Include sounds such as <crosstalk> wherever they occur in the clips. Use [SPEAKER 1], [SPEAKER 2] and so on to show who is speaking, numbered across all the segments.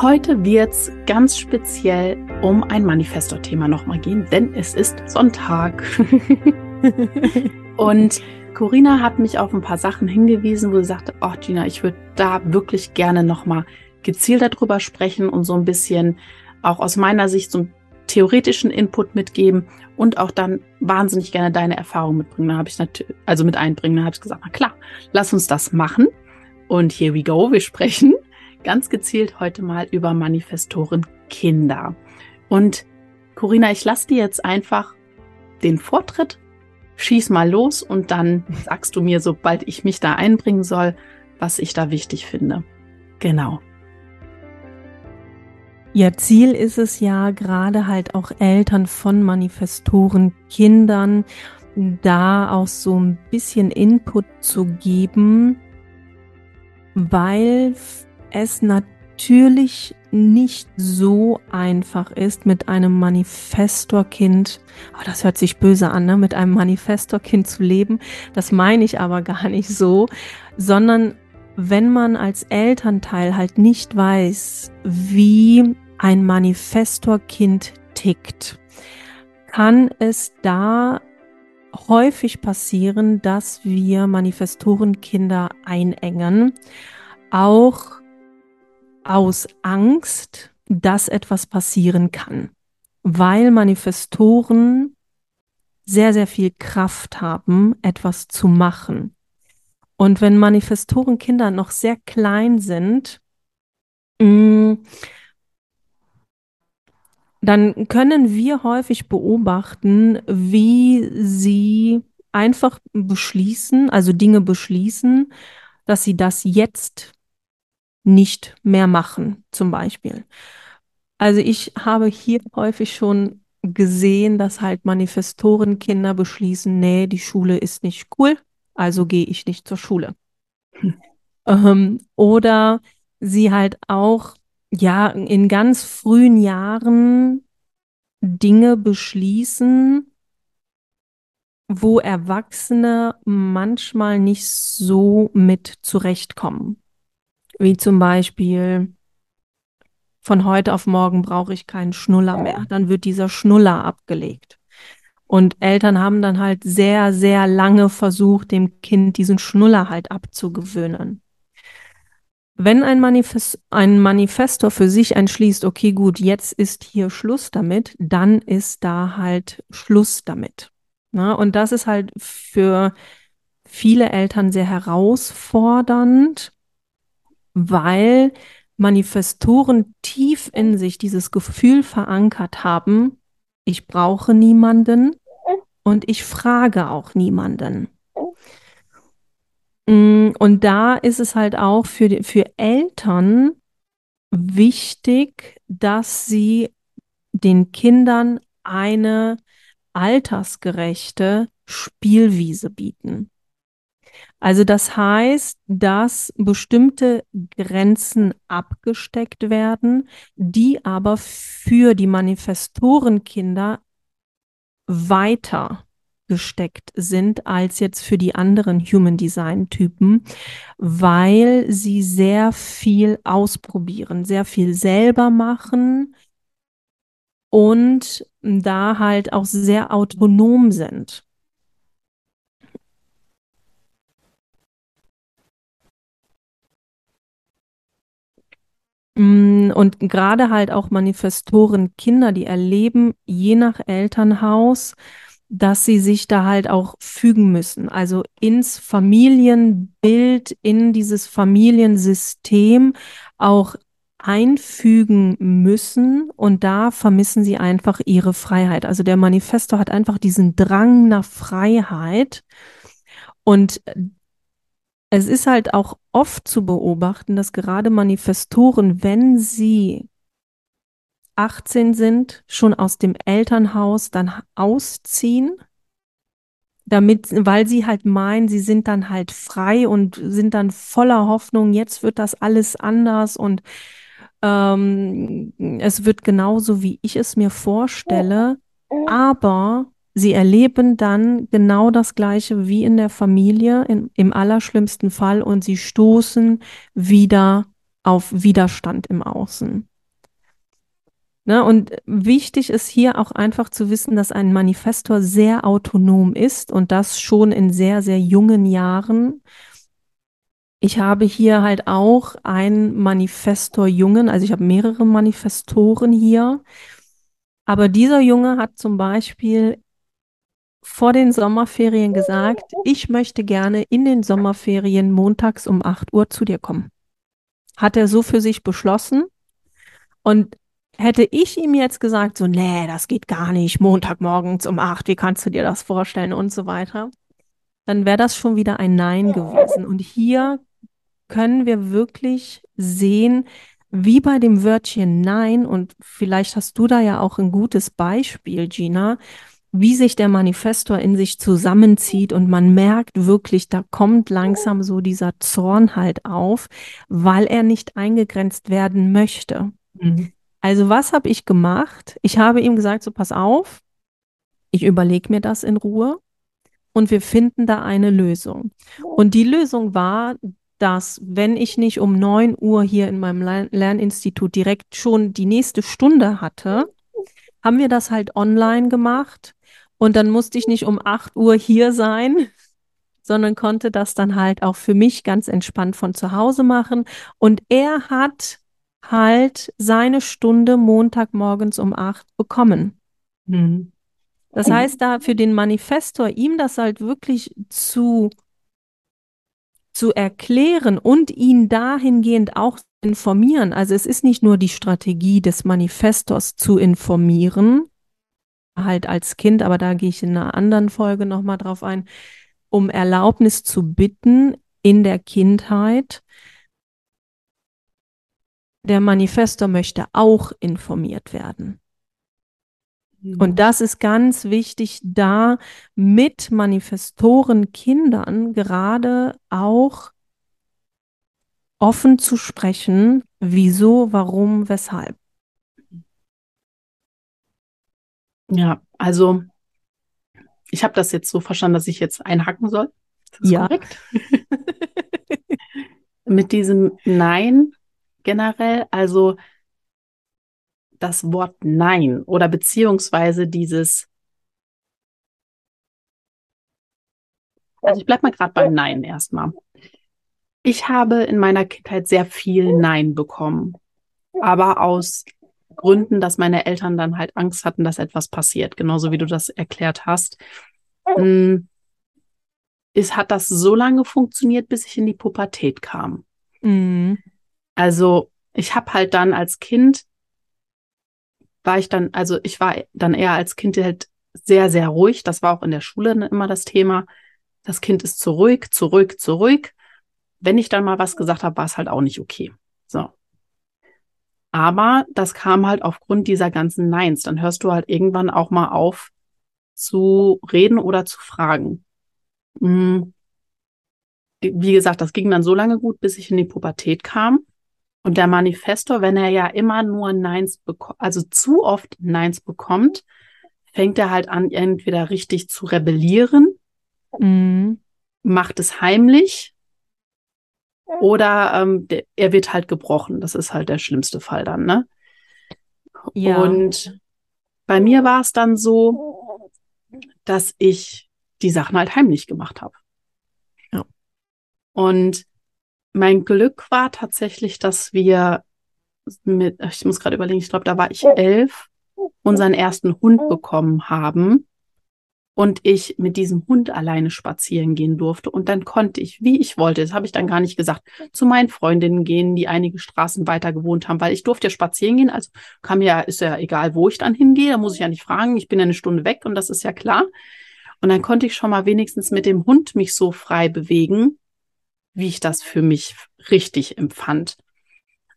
[SPEAKER 1] Heute wird es ganz speziell um ein Manifestor-Thema nochmal gehen, denn es ist Sonntag. <laughs> und Corinna hat mich auf ein paar Sachen hingewiesen, wo sie sagte, oh Gina, ich würde da wirklich gerne nochmal gezielt darüber sprechen und so ein bisschen auch aus meiner Sicht so einen theoretischen Input mitgeben und auch dann wahnsinnig gerne deine Erfahrung mitbringen. Da habe ich natürlich, also mit einbringen. Da habe ich gesagt, na klar, lass uns das machen. Und here we go, wir sprechen ganz gezielt heute mal über Manifestoren Kinder. Und Corinna, ich lasse dir jetzt einfach den Vortritt, schieß mal los und dann sagst du mir, sobald ich mich da einbringen soll, was ich da wichtig finde. Genau.
[SPEAKER 2] Ja, Ziel ist es ja gerade halt auch Eltern von Manifestoren, Kindern, da auch so ein bisschen Input zu geben, weil es natürlich nicht so einfach ist, mit einem Manifestorkind, oh, das hört sich böse an, ne? mit einem Manifestorkind zu leben. Das meine ich aber gar nicht so, sondern wenn man als Elternteil halt nicht weiß, wie ein Manifestorkind tickt, kann es da häufig passieren, dass wir Manifestorenkinder einengen, auch aus Angst, dass etwas passieren kann, weil Manifestoren sehr, sehr viel Kraft haben, etwas zu machen. Und wenn Manifestorenkinder noch sehr klein sind, mm, dann können wir häufig beobachten, wie sie einfach beschließen, also Dinge beschließen, dass sie das jetzt nicht mehr machen, zum Beispiel. Also ich habe hier häufig schon gesehen, dass halt Manifestorenkinder beschließen, nee, die Schule ist nicht cool, also gehe ich nicht zur Schule. Hm. Ähm, oder sie halt auch, ja, in ganz frühen Jahren Dinge beschließen, wo Erwachsene manchmal nicht so mit zurechtkommen wie zum Beispiel von heute auf morgen brauche ich keinen Schnuller mehr. Dann wird dieser Schnuller abgelegt. Und Eltern haben dann halt sehr, sehr lange versucht, dem Kind diesen Schnuller halt abzugewöhnen. Wenn ein, Manifest, ein Manifestor für sich entschließt, okay, gut, jetzt ist hier Schluss damit, dann ist da halt Schluss damit. Na, und das ist halt für viele Eltern sehr herausfordernd, weil Manifestoren tief in sich dieses Gefühl verankert haben, ich brauche niemanden und ich frage auch niemanden. Mm, und da ist es halt auch für, für Eltern wichtig, dass sie den Kindern eine altersgerechte Spielwiese bieten. Also das heißt, dass bestimmte Grenzen abgesteckt werden, die aber für die Manifestorenkinder weiter gesteckt sind als jetzt für die anderen Human Design Typen, weil sie sehr viel ausprobieren, sehr viel selber machen und da halt auch sehr autonom sind. Und gerade halt auch Manifestoren Kinder, die erleben je nach Elternhaus, dass sie sich da halt auch fügen müssen. Also ins Familienbild, in dieses Familiensystem auch einfügen müssen und da vermissen sie einfach ihre Freiheit. Also der Manifesto hat einfach diesen Drang nach Freiheit und es ist halt auch oft zu beobachten, dass gerade Manifestoren, wenn sie 18 sind, schon aus dem Elternhaus dann ausziehen, damit, weil sie halt meinen, sie sind dann halt frei und sind dann voller Hoffnung, jetzt wird das alles anders und ähm, es wird genauso, wie ich es mir vorstelle, aber sie erleben dann genau das Gleiche wie in der Familie, in, im allerschlimmsten Fall, und sie stoßen wieder auf Widerstand im Außen. Ne, und wichtig ist hier auch einfach zu wissen, dass ein Manifestor sehr autonom ist und das schon in sehr, sehr jungen Jahren. Ich habe hier halt auch einen Manifestor-Jungen, also ich habe mehrere Manifestoren hier. Aber dieser Junge hat zum Beispiel vor den Sommerferien gesagt, ich möchte gerne in den Sommerferien montags um 8 Uhr zu dir kommen. Hat er so für sich beschlossen. Und hätte ich ihm jetzt gesagt, so, nee, das geht gar nicht, Montagmorgens um 8, wie kannst du dir das vorstellen und so weiter, dann wäre das schon wieder ein Nein gewesen. Und hier können wir wirklich sehen, wie bei dem Wörtchen Nein, und vielleicht hast du da ja auch ein gutes Beispiel, Gina, wie sich der Manifestor in sich zusammenzieht und man merkt wirklich, da kommt langsam so dieser Zorn halt auf, weil er nicht eingegrenzt werden möchte. Mhm. Also was habe ich gemacht? Ich habe ihm gesagt, so pass auf, ich überlege mir das in Ruhe und wir finden da eine Lösung. Und die Lösung war, dass wenn ich nicht um 9 Uhr hier in meinem Lerninstitut direkt schon die nächste Stunde hatte, haben wir das halt online gemacht und dann musste ich nicht um 8 Uhr hier sein, <laughs> sondern konnte das dann halt auch für mich ganz entspannt von zu Hause machen. Und er hat halt seine Stunde Montagmorgens um 8 bekommen. Mhm. Das heißt, da für den Manifestor, ihm das halt wirklich zu, zu erklären und ihn dahingehend auch informieren. Also es ist nicht nur die Strategie des Manifestors zu informieren, halt als Kind, aber da gehe ich in einer anderen Folge nochmal drauf ein, um Erlaubnis zu bitten in der Kindheit. Der Manifestor möchte auch informiert werden. Und das ist ganz wichtig, da mit Manifestoren Kindern gerade auch offen zu sprechen, wieso, warum, weshalb.
[SPEAKER 1] Ja, also ich habe das jetzt so verstanden, dass ich jetzt einhacken soll.
[SPEAKER 2] Ja. korrekt? <laughs>
[SPEAKER 1] Mit diesem Nein generell, also das Wort Nein oder beziehungsweise dieses, also ich bleib mal gerade beim Nein erstmal. Ich habe in meiner Kindheit sehr viel Nein bekommen, aber aus Gründen, dass meine Eltern dann halt Angst hatten, dass etwas passiert, genauso wie du das erklärt hast. Hm, es hat das so lange funktioniert, bis ich in die Pubertät kam. Mhm. Also ich habe halt dann als Kind war ich dann, also ich war dann eher als Kind halt sehr, sehr ruhig. Das war auch in der Schule immer das Thema. Das Kind ist zu ruhig, zu ruhig, zu ruhig. Wenn ich dann mal was gesagt habe, war es halt auch nicht okay. So. Aber das kam halt aufgrund dieser ganzen Neins. Dann hörst du halt irgendwann auch mal auf zu reden oder zu fragen. Hm. Wie gesagt, das ging dann so lange gut, bis ich in die Pubertät kam. Und der Manifestor, wenn er ja immer nur Neins bekommt, also zu oft Neins bekommt, fängt er halt an, entweder richtig zu rebellieren, mhm. macht es heimlich oder ähm, der, er wird halt gebrochen. Das ist halt der schlimmste Fall dann, ne? Ja. Und bei mir war es dann so, dass ich die Sachen halt heimlich gemacht habe. Ja. Und mein Glück war tatsächlich, dass wir mit, ich muss gerade überlegen, ich glaube, da war ich elf, unseren ersten Hund bekommen haben und ich mit diesem Hund alleine spazieren gehen durfte. Und dann konnte ich, wie ich wollte, das habe ich dann gar nicht gesagt, zu meinen Freundinnen gehen, die einige Straßen weiter gewohnt haben, weil ich durfte ja spazieren gehen. Also kam ja, ist ja egal, wo ich dann hingehe, da muss ich ja nicht fragen. Ich bin ja eine Stunde weg und das ist ja klar. Und dann konnte ich schon mal wenigstens mit dem Hund mich so frei bewegen, wie ich das für mich richtig empfand.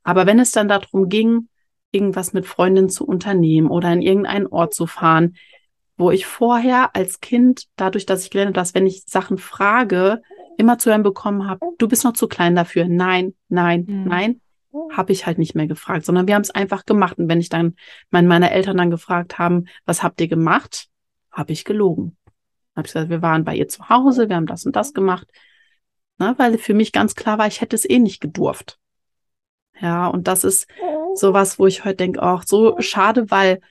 [SPEAKER 1] Aber wenn es dann darum ging, irgendwas mit Freundinnen zu unternehmen oder in irgendeinen Ort zu fahren, wo ich vorher als Kind, dadurch, dass ich gelernt habe, dass wenn ich Sachen frage, immer zu hören bekommen habe, du bist noch zu klein dafür. Nein, nein, mhm. nein, habe ich halt nicht mehr gefragt, sondern wir haben es einfach gemacht. Und wenn ich dann meine, meine Eltern dann gefragt haben, was habt ihr gemacht, habe ich gelogen. Habe ich gesagt, wir waren bei ihr zu Hause, wir haben das und das gemacht. Na, weil für mich ganz klar war, ich hätte es eh nicht gedurft. Ja, und das ist sowas, wo ich heute denke, auch so schade, weil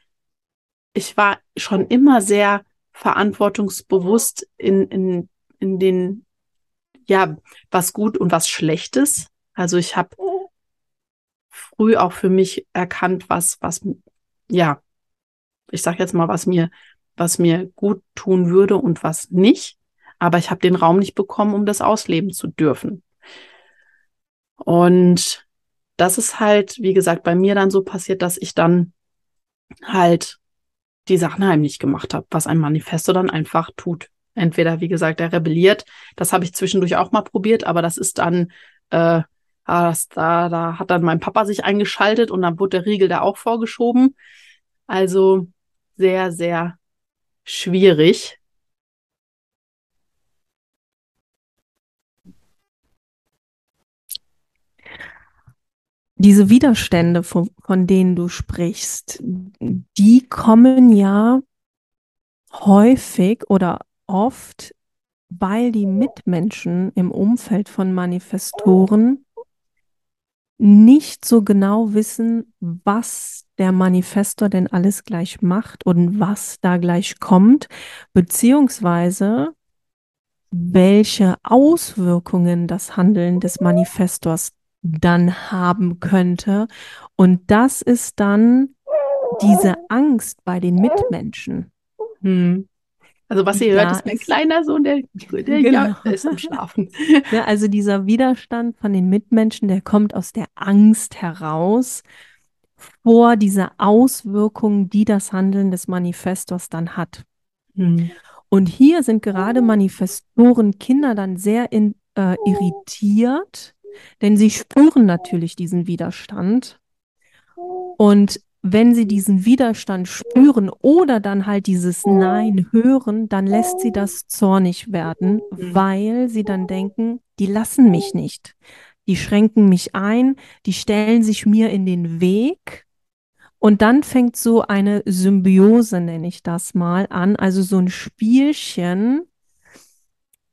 [SPEAKER 1] ich war schon immer sehr verantwortungsbewusst in, in, in den, ja, was gut und was schlechtes. Also ich habe früh auch für mich erkannt, was, was, ja, ich sag jetzt mal, was mir, was mir gut tun würde und was nicht. Aber ich habe den Raum nicht bekommen, um das ausleben zu dürfen. Und das ist halt, wie gesagt, bei mir dann so passiert, dass ich dann halt die Sachen heimlich gemacht habe, was ein Manifesto dann einfach tut. Entweder, wie gesagt, er rebelliert, das habe ich zwischendurch auch mal probiert, aber das ist dann, äh, ah, das, da, da hat dann mein Papa sich eingeschaltet und dann wurde der Riegel da auch vorgeschoben. Also sehr, sehr schwierig.
[SPEAKER 2] Diese Widerstände, von, von denen du sprichst, die kommen ja häufig oder oft, weil die Mitmenschen im Umfeld von Manifestoren nicht so genau wissen, was der Manifestor denn alles gleich macht und was da gleich kommt, beziehungsweise welche Auswirkungen das Handeln des Manifestors dann haben könnte. Und das ist dann diese Angst bei den Mitmenschen.
[SPEAKER 1] Hm. Also was ihr hört, ist mein kleiner Sohn, der, der genau. ja, ist am Schlafen.
[SPEAKER 2] Ja, <laughs> also dieser Widerstand von den Mitmenschen, der kommt aus der Angst heraus vor dieser Auswirkung, die das Handeln des Manifestors dann hat. Hm. Und hier sind gerade Manifestoren Kinder dann sehr in, äh, irritiert, denn sie spüren natürlich diesen Widerstand. Und wenn sie diesen Widerstand spüren oder dann halt dieses Nein hören, dann lässt sie das zornig werden, weil sie dann denken, die lassen mich nicht. Die schränken mich ein, die stellen sich mir in den Weg. Und dann fängt so eine Symbiose, nenne ich das mal, an, also so ein Spielchen.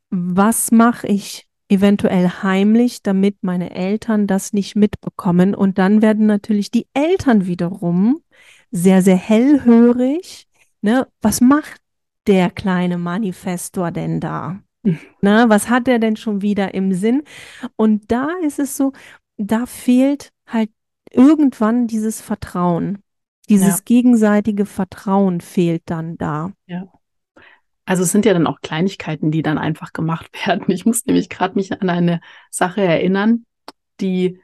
[SPEAKER 2] Was mache ich eventuell heimlich, damit meine Eltern das nicht mitbekommen. Und dann werden natürlich die Eltern wiederum sehr, sehr hellhörig. Ne? Was macht der kleine Manifestor denn da? Ne? Was hat er denn schon wieder im Sinn? Und da ist es so, da fehlt halt irgendwann dieses Vertrauen. Dieses ja. gegenseitige Vertrauen fehlt dann da.
[SPEAKER 1] Ja. Also es sind ja dann auch Kleinigkeiten, die dann einfach gemacht <laughs> werden. Ich muss nämlich gerade mich an eine Sache erinnern, die,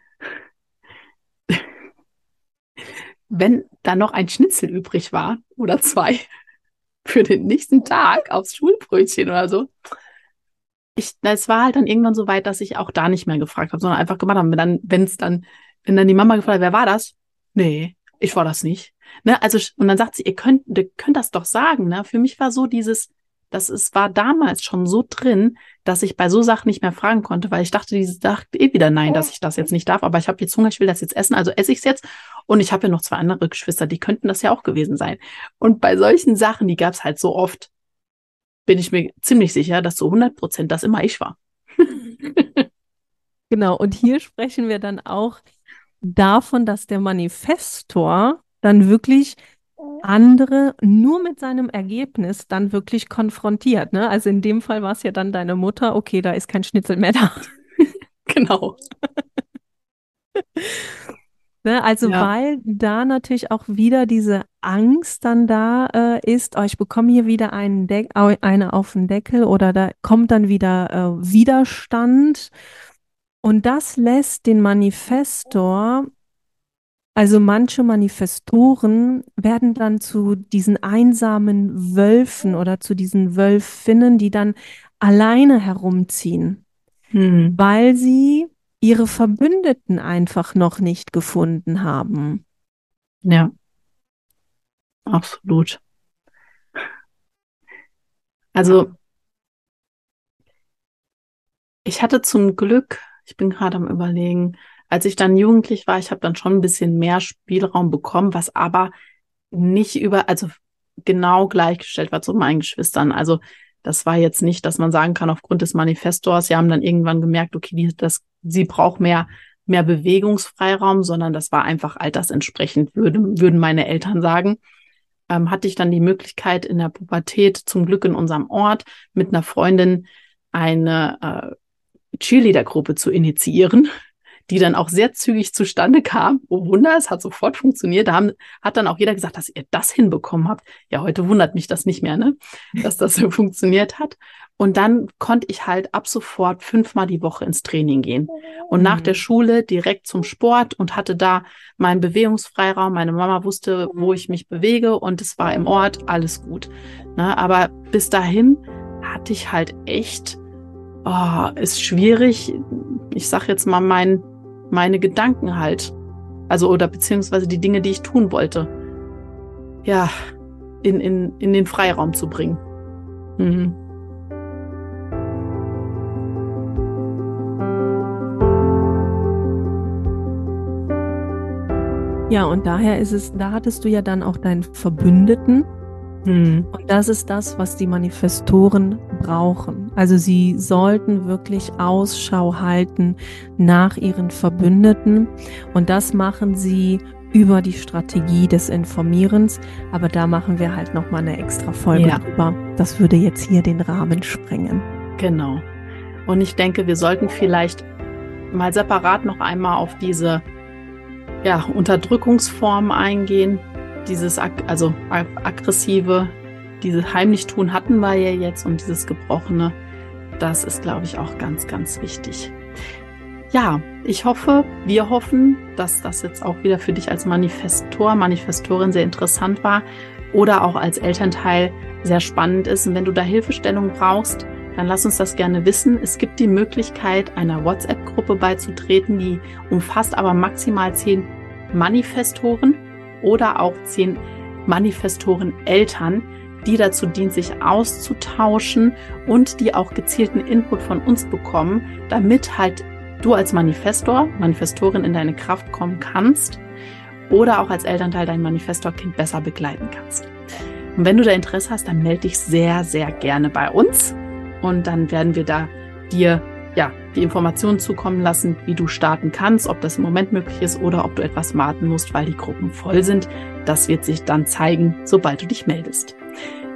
[SPEAKER 1] <laughs> wenn da noch ein Schnitzel übrig war oder zwei, <laughs> für den nächsten Tag aufs Schulbrötchen oder so. Ich, es war halt dann irgendwann so weit, dass ich auch da nicht mehr gefragt habe, sondern einfach gemacht habe. Dann, wenn es dann, wenn dann die Mama gefragt hat, wer war das? Nee, ich war das nicht. Ne, also, und dann sagt sie, ihr könnt, ihr könnt das doch sagen. Ne? Für mich war so dieses, das ist, war damals schon so drin, dass ich bei so Sachen nicht mehr fragen konnte, weil ich dachte, die sagt eh wieder nein, dass ich das jetzt nicht darf. Aber ich habe jetzt Hunger, ich will das jetzt essen, also esse ich es jetzt. Und ich habe ja noch zwei andere Geschwister, die könnten das ja auch gewesen sein. Und bei solchen Sachen, die gab es halt so oft, bin ich mir ziemlich sicher, dass so 100 Prozent das immer ich war.
[SPEAKER 2] genau. Und hier sprechen wir dann auch davon, dass der Manifestor dann wirklich andere nur mit seinem Ergebnis dann wirklich konfrontiert. Ne? Also in dem Fall war es ja dann deine Mutter, okay, da ist kein Schnitzel mehr da. <laughs>
[SPEAKER 1] genau.
[SPEAKER 2] ne? Also ja. weil da natürlich auch wieder diese Angst dann da äh, ist, oh, ich bekomme hier wieder einen De eine auf den Deckel oder da kommt dann wieder äh, Widerstand. Und das lässt den Manifestor also manche Manifestoren werden dann zu diesen einsamen Wölfen oder zu diesen Wölfinnen, die dann alleine herumziehen, hm. weil sie ihre Verbündeten einfach noch nicht gefunden haben.
[SPEAKER 1] Ja, absolut. Also, ich hatte zum Glück, ich bin gerade am Überlegen, als ich dann jugendlich war, ich habe dann schon ein bisschen mehr Spielraum bekommen, was aber nicht über, also genau gleichgestellt war zu meinen Geschwistern. Also das war jetzt nicht, dass man sagen kann, aufgrund des Manifestors, sie haben dann irgendwann gemerkt, okay, die, das, sie braucht mehr, mehr Bewegungsfreiraum, sondern das war einfach altersentsprechend, würden, würden meine Eltern sagen. Ähm, hatte ich dann die Möglichkeit in der Pubertät, zum Glück in unserem Ort, mit einer Freundin eine äh, Cheerleader-Gruppe zu initiieren die dann auch sehr zügig zustande kam. Oh Wunder, es hat sofort funktioniert. Da haben, hat dann auch jeder gesagt, dass ihr das hinbekommen habt. Ja, heute wundert mich das nicht mehr, ne? dass das so <laughs> funktioniert hat. Und dann konnte ich halt ab sofort fünfmal die Woche ins Training gehen. Und nach der. Schule direkt zum Sport und hatte da meinen Bewegungsfreiraum. Meine Mama wusste, wo ich mich bewege und es war im Ort alles gut. Ne? Aber bis dahin hatte ich halt echt, oh, ist schwierig. Ich sag jetzt mal mein meine Gedanken halt, also oder beziehungsweise die Dinge, die ich tun wollte, ja, in, in, in den Freiraum zu bringen. Mhm.
[SPEAKER 2] Ja, und daher ist es, da hattest du ja dann auch deinen Verbündeten, hm. Und das ist das, was die Manifestoren brauchen. Also sie sollten wirklich Ausschau halten nach ihren Verbündeten. Und das machen sie über die Strategie des Informierens. Aber da machen wir halt nochmal eine extra Folge ja. drüber. Das würde jetzt hier den Rahmen sprengen.
[SPEAKER 1] Genau. Und ich denke, wir sollten vielleicht mal separat noch einmal auf diese ja, Unterdrückungsform eingehen, dieses, also aggressive, diese heimlich tun hatten wir ja jetzt und dieses Gebrochene, das ist, glaube ich, auch ganz, ganz wichtig. Ja, ich hoffe, wir hoffen, dass das jetzt auch wieder für dich als Manifestor, Manifestorin sehr interessant war oder auch als Elternteil sehr spannend ist. Und wenn du da Hilfestellung brauchst, dann lass uns das gerne wissen. Es gibt die Möglichkeit, einer WhatsApp-Gruppe beizutreten, die umfasst aber maximal zehn Manifestoren oder auch zehn Manifestoren Eltern, die dazu dient, sich auszutauschen und die auch gezielten Input von uns bekommen, damit halt du als Manifestor, Manifestorin in deine Kraft kommen kannst oder auch als Elternteil dein Manifestorkind besser begleiten kannst. Und wenn du da Interesse hast, dann melde dich sehr, sehr gerne bei uns und dann werden wir da dir ja, die Informationen zukommen lassen, wie du starten kannst, ob das im Moment möglich ist oder ob du etwas warten musst, weil die Gruppen voll sind. Das wird sich dann zeigen, sobald du dich meldest.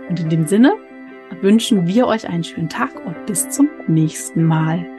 [SPEAKER 1] Und in dem Sinne wünschen wir euch einen schönen Tag und bis zum nächsten Mal.